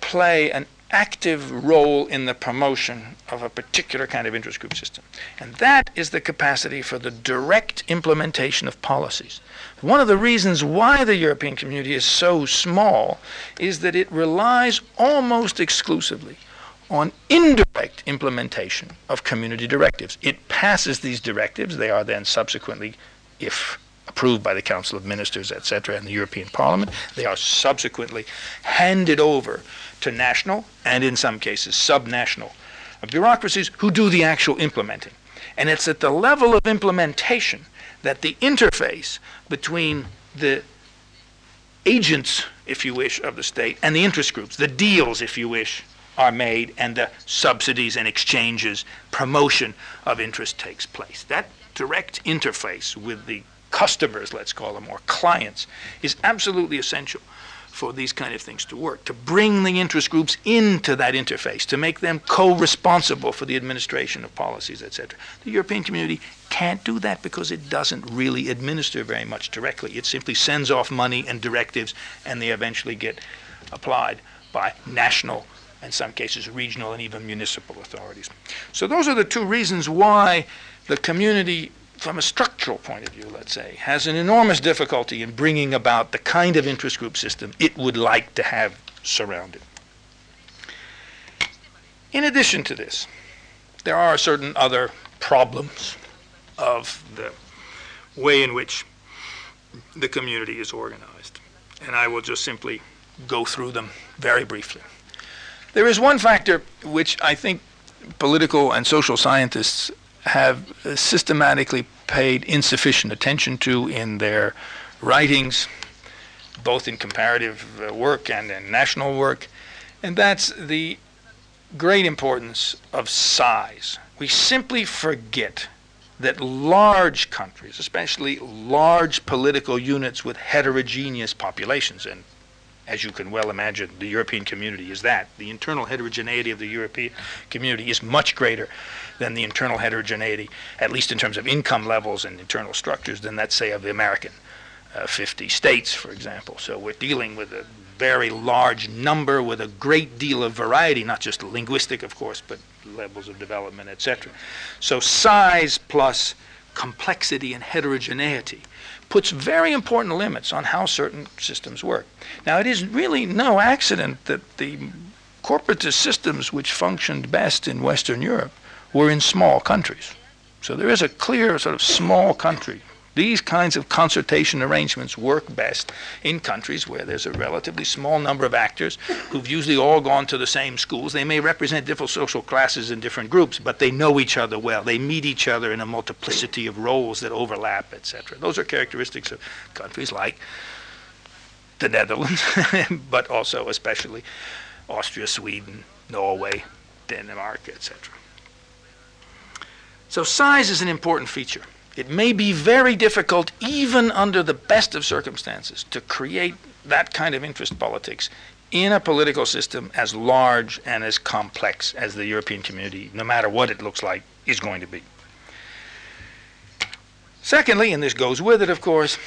play an active role in the promotion of a particular kind of interest group system. And that is the capacity for the direct implementation of policies. One of the reasons why the European community is so small is that it relies almost exclusively on indirect implementation of community directives. It passes these directives. They are then subsequently, if approved by the Council of Ministers, etc., and the European Parliament, they are subsequently handed over to national and, in some cases, subnational bureaucracies who do the actual implementing. And it's at the level of implementation that the interface between the agents, if you wish, of the state and the interest groups, the deals, if you wish, are made and the subsidies and exchanges, promotion of interest takes place. That direct interface with the customers, let's call them, or clients, is absolutely essential for these kind of things to work, to bring the interest groups into that interface, to make them co-responsible for the administration of policies, etc. The European community can't do that because it doesn't really administer very much directly. It simply sends off money and directives, and they eventually get applied by national in some cases regional and even municipal authorities. So those are the two reasons why the community, from a structural point of view, let's say, has an enormous difficulty in bringing about the kind of interest group system it would like to have surrounded. In addition to this, there are certain other problems of the way in which the community is organized. And I will just simply go through them very briefly. There is one factor which I think political and social scientists have uh, systematically paid insufficient attention to in their writings, both in comparative uh, work and in national work, and that's the great importance of size. We simply forget that large countries, especially large political units with heterogeneous populations, and as you can well imagine, the European community is that. The internal heterogeneity of the European community is much greater than the internal heterogeneity, at least in terms of income levels and internal structures, than that, say, of the American uh, 50 states, for example. So we're dealing with a very large number with a great deal of variety, not just linguistic, of course, but levels of development, etc. So size plus complexity and heterogeneity puts very important limits on how certain systems work. Now, it is really no accident that the corporatist systems which functioned best in Western Europe were in small countries. So there is a clear sort of small country these kinds of consultation arrangements work best in countries where there's a relatively small number of actors who've usually all gone to the same schools. They may represent different social classes and different groups, but they know each other well. They meet each other in a multiplicity of roles that overlap, etc. Those are characteristics of countries like the Netherlands, but also especially Austria, Sweden, Norway, Denmark, etc. So size is an important feature. It may be very difficult, even under the best of circumstances, to create that kind of interest politics in a political system as large and as complex as the European community, no matter what it looks like, is going to be. Secondly, and this goes with it, of course,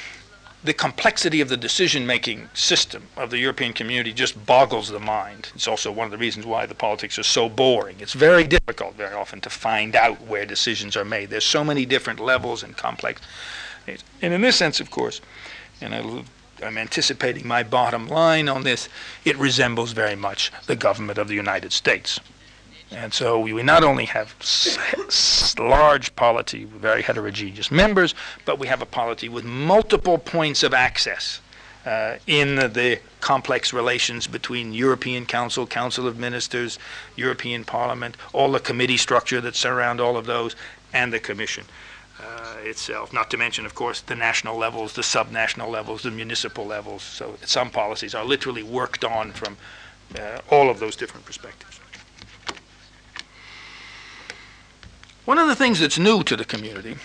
the complexity of the decision-making system of the European community just boggles the mind. It's also one of the reasons why the politics are so boring. It's very difficult very often to find out where decisions are made. There's so many different levels and complex. And in this sense, of course, and I, I'm anticipating my bottom line on this, it resembles very much the government of the United States. And so we not only have large polity, very heterogeneous members, but we have a polity with multiple points of access uh, in the complex relations between European Council, Council of Ministers, European Parliament, all the committee structure that surround all of those, and the Commission uh, itself. Not to mention, of course, the national levels, the subnational levels, the municipal levels. So some policies are literally worked on from uh, all of those different perspectives. One of the things that's new to the community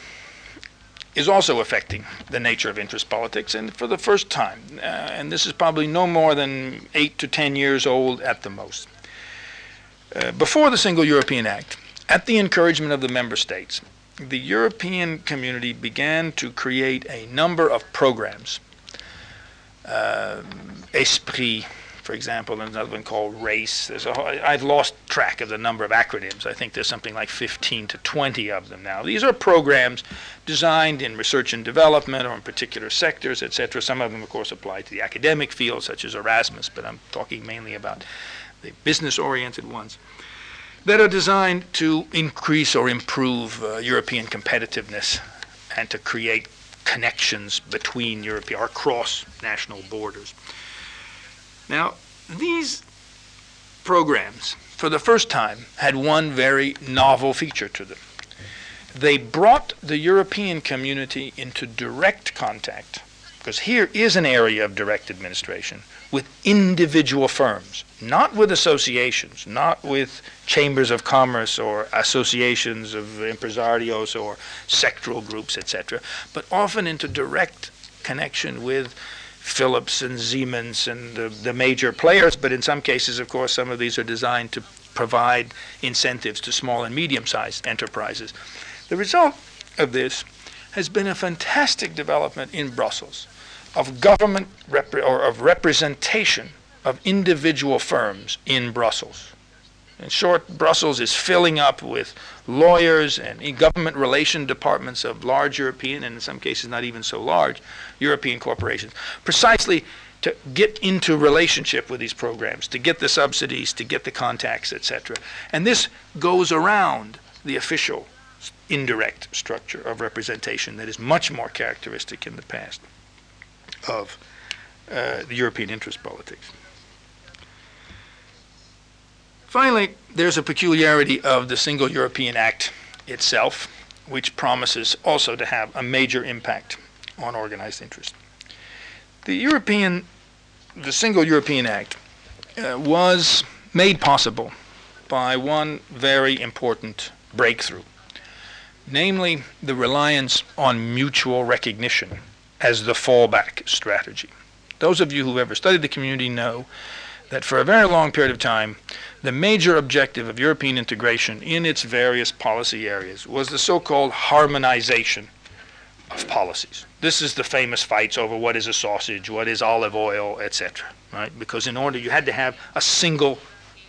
is also affecting the nature of interest politics, and for the first time, uh, and this is probably no more than eight to ten years old at the most. Uh, before the Single European Act, at the encouragement of the member states, the European community began to create a number of programs. Uh, Esprit, for example, and another one called RACE. There's a, I've lost track of the number of acronyms. I think there's something like 15 to 20 of them now. These are programs designed in research and development or in particular sectors, etc. Some of them, of course, apply to the academic field, such as Erasmus, but I'm talking mainly about the business-oriented ones that are designed to increase or improve uh, European competitiveness and to create connections between Europe or across national borders. Now, these programs, for the first time, had one very novel feature to them. They brought the European community into direct contact, because here is an area of direct administration, with individual firms, not with associations, not with chambers of commerce or associations of impresarios or sectoral groups, etc., but often into direct connection with Philips and Siemens and the, the major players, but in some cases, of course, some of these are designed to provide incentives to small and medium sized enterprises. The result of this has been a fantastic development in Brussels of government or of representation of individual firms in Brussels. In short, Brussels is filling up with lawyers and government relation departments of large European, and in some cases not even so large, European corporations, precisely to get into relationship with these programs, to get the subsidies, to get the contacts, etc. And this goes around the official indirect structure of representation that is much more characteristic in the past of uh, the European interest politics. Finally, there's a peculiarity of the Single European Act itself, which promises also to have a major impact on organized interest. The European, the Single European Act uh, was made possible by one very important breakthrough, namely the reliance on mutual recognition as the fallback strategy. Those of you who have ever studied the community know that for a very long period of time, the major objective of European integration in its various policy areas was the so-called harmonization of policies. This is the famous fights over what is a sausage, what is olive oil, etc. Right? Because in order you had to have a single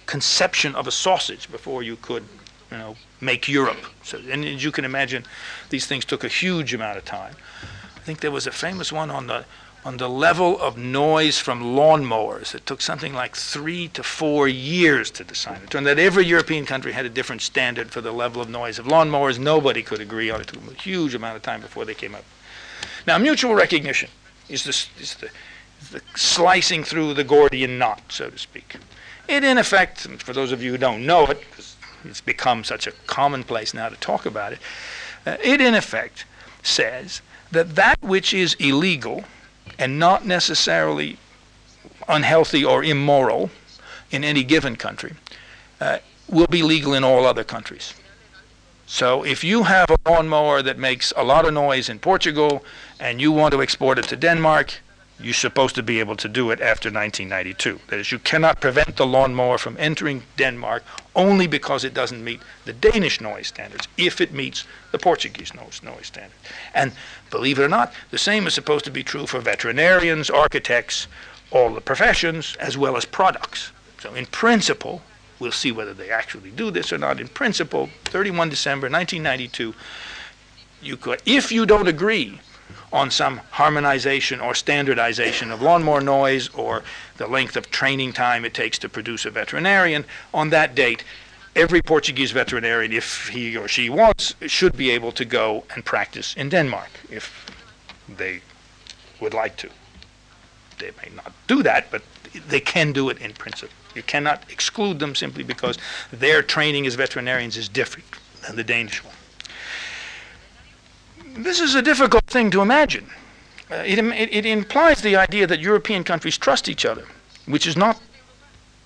conception of a sausage before you could, you know, make Europe. So, and as you can imagine, these things took a huge amount of time. I think there was a famous one on the on the level of noise from lawnmowers. It took something like three to four years to decide. It turned out every European country had a different standard for the level of noise of lawnmowers. Nobody could agree on it. It took a huge amount of time before they came up. Now, mutual recognition is, is the, the slicing through the Gordian knot, so to speak. It, in effect, for those of you who don't know it, it's become such a commonplace now to talk about it, uh, it, in effect, says that that which is illegal and not necessarily unhealthy or immoral in any given country, uh, will be legal in all other countries. So if you have a lawnmower that makes a lot of noise in Portugal and you want to export it to Denmark, you're supposed to be able to do it after 1992. That is, you cannot prevent the lawnmower from entering Denmark only because it doesn't meet the Danish noise standards, if it meets the Portuguese noise, noise standard. And believe it or not, the same is supposed to be true for veterinarians, architects, all the professions, as well as products. So in principle, we'll see whether they actually do this or not. In principle, 31 December 1992, you could, if you don't agree on some harmonization or standardization of lawnmower noise or the length of training time it takes to produce a veterinarian, on that date, every Portuguese veterinarian, if he or she wants, should be able to go and practice in Denmark if they would like to. They may not do that, but they can do it in principle. You cannot exclude them simply because their training as veterinarians is different than the Danish one. This is a difficult thing to imagine. Uh, it, it, it, implies the idea that European countries trust each other, which has not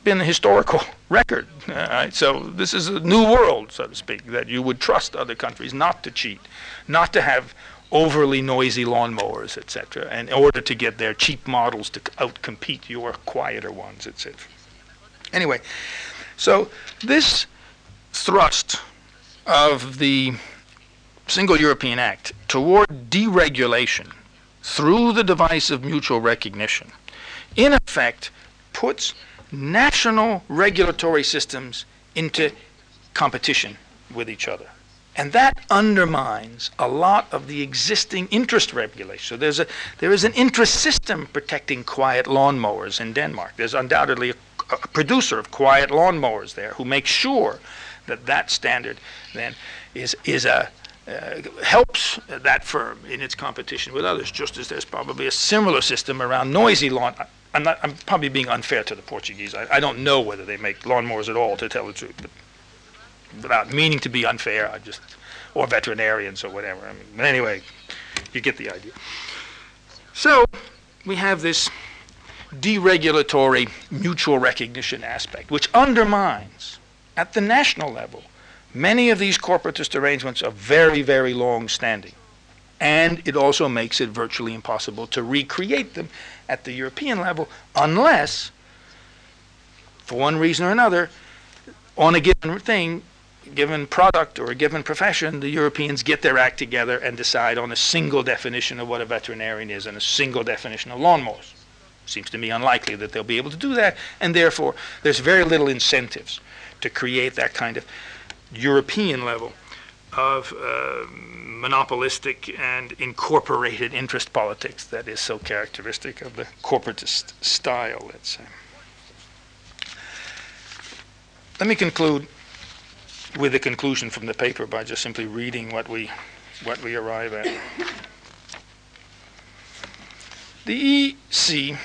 been a historical record. Uh, so this is a new world, so to speak, that you would trust other countries not to cheat, not to have overly noisy lawnmowers, etc., in order to get their cheap models to outcompete your quieter ones, etc. Anyway, so this thrust of the Single European Act toward deregulation through the device of mutual recognition, in effect, puts national regulatory systems into competition with each other. And that undermines a lot of the existing interest regulation. So there's a, there is an interest system protecting quiet lawnmowers in Denmark. There's undoubtedly a, a producer of quiet lawnmowers there who makes sure that that standard then is, is a, uh, helps that firm in its competition with others, just as there's probably a similar system around noisy lawn. I'm, not, I'm probably being unfair to the Portuguese. I, I don't know whether they make lawnmowers at all, to tell the truth. But without meaning to be unfair, I just, or veterinarians or whatever. I mean, anyway, you get the idea. So we have this deregulatory mutual recognition aspect, which undermines at the national level Many of these corporatist arrangements are very, very long standing. And it also makes it virtually impossible to recreate them at the European level unless, for one reason or another, on a given thing, given product or a given profession, the Europeans get their act together and decide on a single definition of what a veterinarian is and a single definition of lawnmowers. Seems to me unlikely that they'll be able to do that, and therefore there's very little incentives to create that kind of European level of uh, monopolistic and incorporated interest politics that is so characteristic of the corporatist style, let's say. Let me conclude with a conclusion from the paper by just simply reading what we, what we arrive at. The EC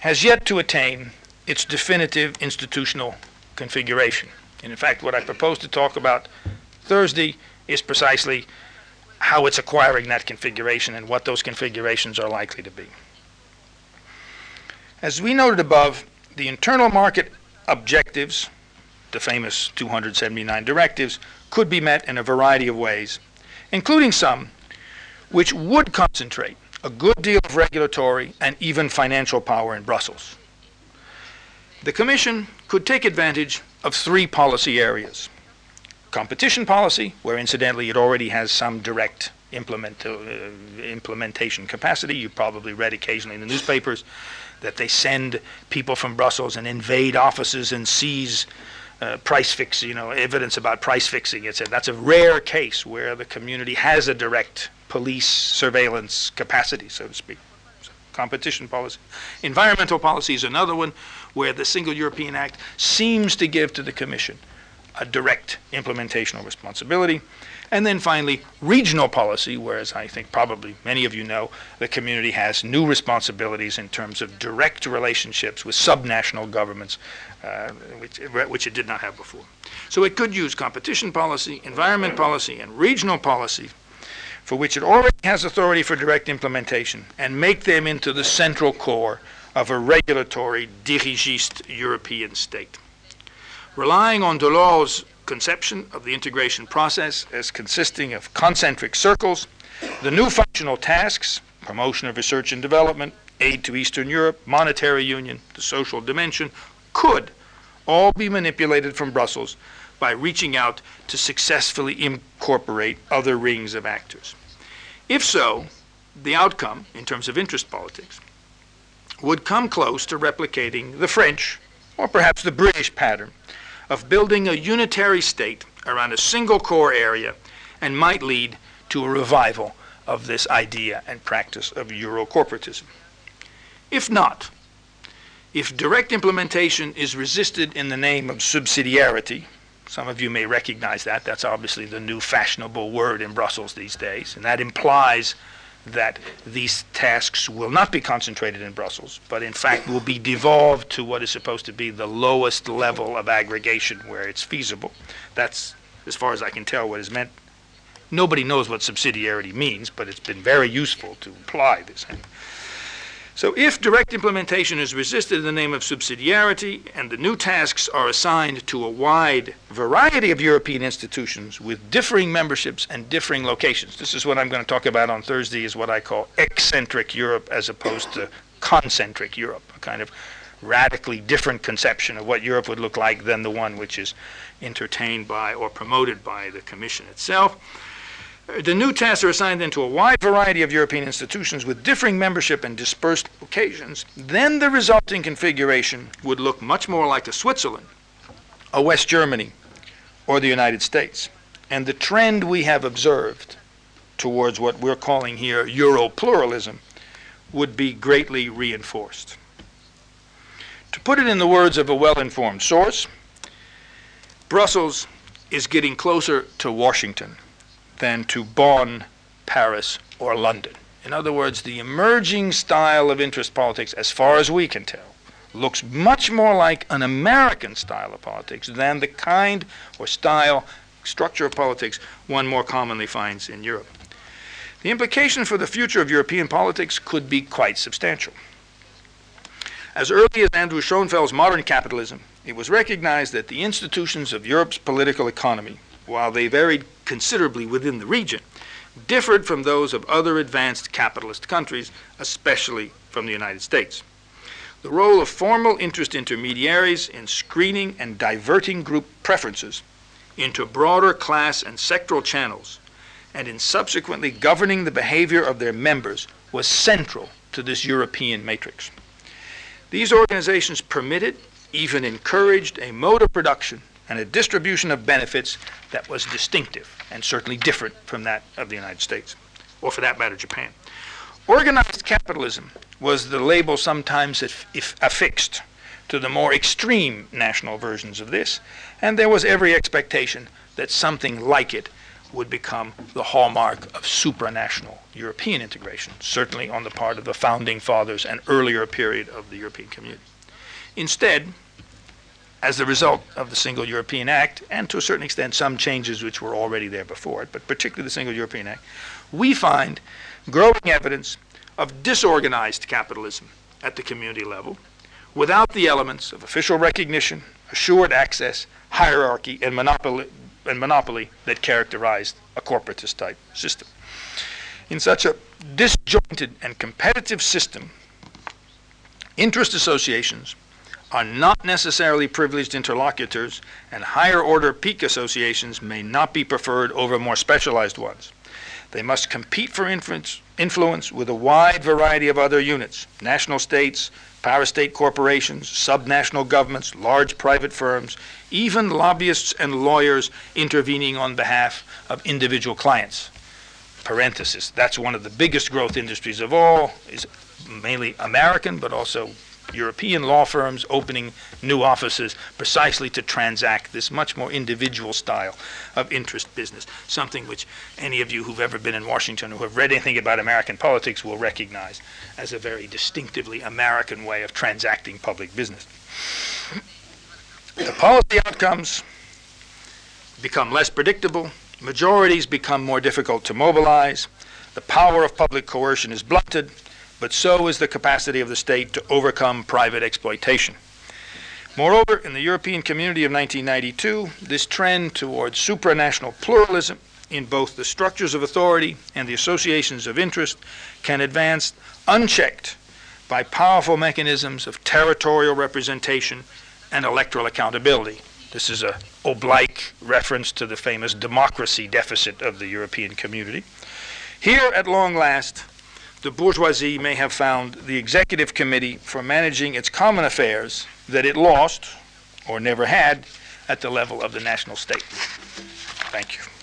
has yet to attain its definitive institutional configuration. And in fact, what I propose to talk about Thursday is precisely how it's acquiring that configuration and what those configurations are likely to be. As we noted above, the internal market objectives, the famous 279 directives, could be met in a variety of ways, including some which would concentrate a good deal of regulatory and even financial power in Brussels. The Commission could take advantage of three policy areas. Competition policy, where incidentally it already has some direct implement, uh, implementation capacity. You probably read occasionally in the newspapers that they send people from Brussels and invade offices and seize uh, price fix, you know, evidence about price fixing. It's that's a rare case where the community has a direct police surveillance capacity, so to speak. So competition policy. Environmental policy is another one where the Single European Act seems to give to the Commission a direct implementational responsibility. And then finally, regional policy, whereas I think probably many of you know the community has new responsibilities in terms of direct relationships with subnational governments, uh, which, which it did not have before. So it could use competition policy, environment policy, and regional policy, for which it already has authority for direct implementation, and make them into the central core of a regulatory dirigiste European state. Relying on Delors' conception of the integration process as consisting of concentric circles, the new functional tasks, promotion of research and development, aid to Eastern Europe, monetary union, the social dimension, could all be manipulated from Brussels by reaching out to successfully incorporate other rings of actors. If so, the outcome, in terms of interest politics, would come close to replicating the French, or perhaps the British pattern, of building a unitary state around a single core area and might lead to a revival of this idea and practice of Eurocorporatism. If not, if direct implementation is resisted in the name of subsidiarity, some of you may recognize that. That's obviously the new fashionable word in Brussels these days. And that implies that these tasks will not be concentrated in Brussels, but in fact will be devolved to what is supposed to be the lowest level of aggregation where it's feasible. That's, as far as I can tell, what is meant. Nobody knows what subsidiarity means, but it's been very useful to apply this. So if direct implementation is resisted in the name of subsidiarity and the new tasks are assigned to a wide variety of European institutions with differing memberships and differing locations, this is what I'm going to talk about on Thursday is what I call eccentric Europe as opposed to concentric Europe, a kind of radically different conception of what Europe would look like than the one which is entertained by or promoted by the Commission itself. The new tasks are assigned then to a wide variety of European institutions with differing membership and dispersed locations. Then the resulting configuration would look much more like a Switzerland, a West Germany, or the United States. And the trend we have observed towards what we're calling here Euro pluralism would be greatly reinforced. To put it in the words of a well informed source, Brussels is getting closer to Washington than to Bonn, Paris, or London. In other words, the emerging style of interest politics, as far as we can tell, looks much more like an American style of politics than the kind or style, structure of politics one more commonly finds in Europe. The implication for the future of European politics could be quite substantial. As early as Andrew Shonfield's Modern Capitalism, it was recognized that the institutions of Europe's political economy, while they varied considerably within the region, differed from those of other advanced capitalist countries, especially from the United States. The role of formal interest intermediaries in screening and diverting group preferences into broader class and sectoral channels, and in subsequently governing the behavior of their members, was central to this European matrix. These organizations permitted, even encouraged, a mode of production and a distribution of benefits that was distinctive and certainly different from that of the United States, or for that matter, Japan. Organized capitalism was the label sometimes affixed to the more extreme national versions of this, and there was every expectation that something like it would become the hallmark of supranational European integration, certainly on the part of the founding fathers and earlier period of the European community. Instead, as a result of the Single European Act, and to a certain extent some changes which were already there before it, but particularly the Single European Act, we find growing evidence of disorganized capitalism at the community level without the elements of official recognition, assured access, hierarchy, and monopoly, and monopoly that characterized a corporatist type system. In such a disjointed and competitive system, interest associations are not necessarily privileged interlocutors, and higher order peak associations may not be preferred over more specialized ones. They must compete for influence, with a wide variety of other units national states, parastate corporations, subnational governments, large private firms, even lobbyists and lawyers intervening on behalf of individual clients. Parenthesis, that's one of the biggest growth industries of all, is mainly American, but also European law firms opening new offices precisely to transact this much more individual style of interest business, something which any of you who've ever been in Washington or who have read anything about American politics will recognize as a very distinctively American way of transacting public business. The policy outcomes become less predictable, majorities become more difficult to mobilize, the power of public coercion is blunted, but so is the capacity of the state to overcome private exploitation. Moreover, in the European community of 1992, this trend towards supranational pluralism in both the structures of authority and the associations of interest can advance unchecked by powerful mechanisms of territorial representation and electoral accountability. This is a oblique reference to the famous democracy deficit of the European community. Here, at long last, the bourgeoisie may have found the executive committee for managing its common affairs that it lost, or never had, at the level of the national state. Thank you.